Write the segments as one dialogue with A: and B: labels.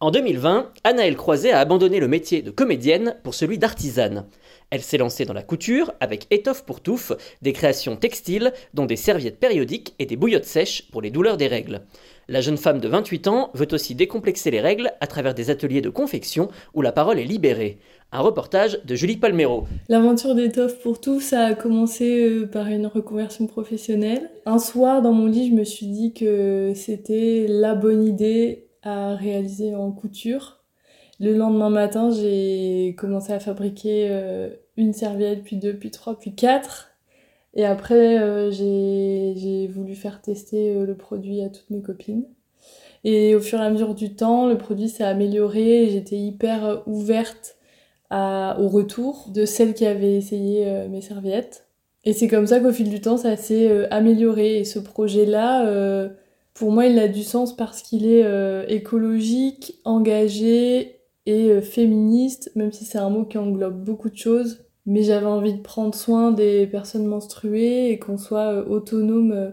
A: En 2020, Anaëlle Croiset a abandonné le métier de comédienne pour celui d'artisane. Elle s'est lancée dans la couture avec Étoffe pour Touffe, des créations textiles dont des serviettes périodiques et des bouillottes sèches pour les douleurs des règles. La jeune femme de 28 ans veut aussi décomplexer les règles à travers des ateliers de confection où la parole est libérée. Un reportage de Julie Palmero.
B: L'aventure d'étoffe pour tout, ça a commencé euh, par une reconversion professionnelle. Un soir, dans mon lit, je me suis dit que c'était la bonne idée à réaliser en couture. Le lendemain matin, j'ai commencé à fabriquer euh, une serviette, puis deux, puis trois, puis quatre. Et après, euh, j'ai voulu faire tester euh, le produit à toutes mes copines. Et au fur et à mesure du temps, le produit s'est amélioré. J'étais hyper ouverte au retour de celles qui avaient essayé mes serviettes. Et c'est comme ça qu'au fil du temps, ça s'est amélioré. Et ce projet-là, pour moi, il a du sens parce qu'il est euh, écologique, engagé et euh, féministe, même si c'est un mot qui englobe beaucoup de choses. Mais j'avais envie de prendre soin des personnes menstruées et qu'on soit euh, autonome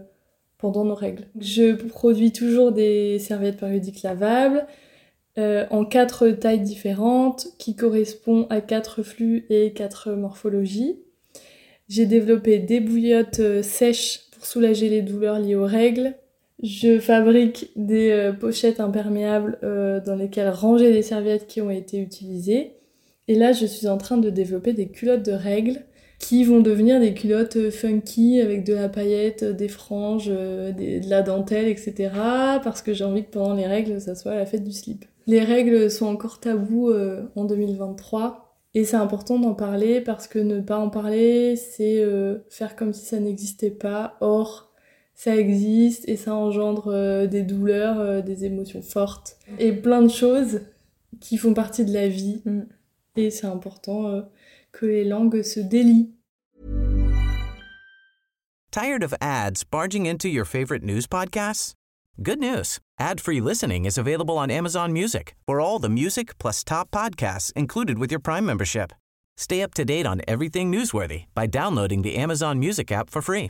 B: pendant nos règles. Je produis toujours des serviettes périodiques lavables en quatre tailles différentes qui correspondent à quatre flux et quatre morphologies. J'ai développé des bouillottes sèches pour soulager les douleurs liées aux règles, je fabrique des euh, pochettes imperméables euh, dans lesquelles ranger des serviettes qui ont été utilisées. Et là, je suis en train de développer des culottes de règles qui vont devenir des culottes euh, funky avec de la paillette, des franges, de la dentelle, etc. Parce que j'ai envie que pendant les règles, ça soit la fête du slip. Les règles sont encore tabous en 2023. Et c'est important d'en parler parce que ne pas en parler, c'est faire comme si ça n'existait pas. Or, ça existe et ça engendre euh, des douleurs, euh, des émotions fortes et plein de choses qui font partie de la vie. Mm. Et c'est important euh, que les langues se délient.
C: Tired of ads barging into your favorite news podcasts? Good news. Ad-free listening is available on Amazon Music for all the music plus top podcasts included with your Prime membership. Stay up to date on everything newsworthy by downloading the Amazon Music app for free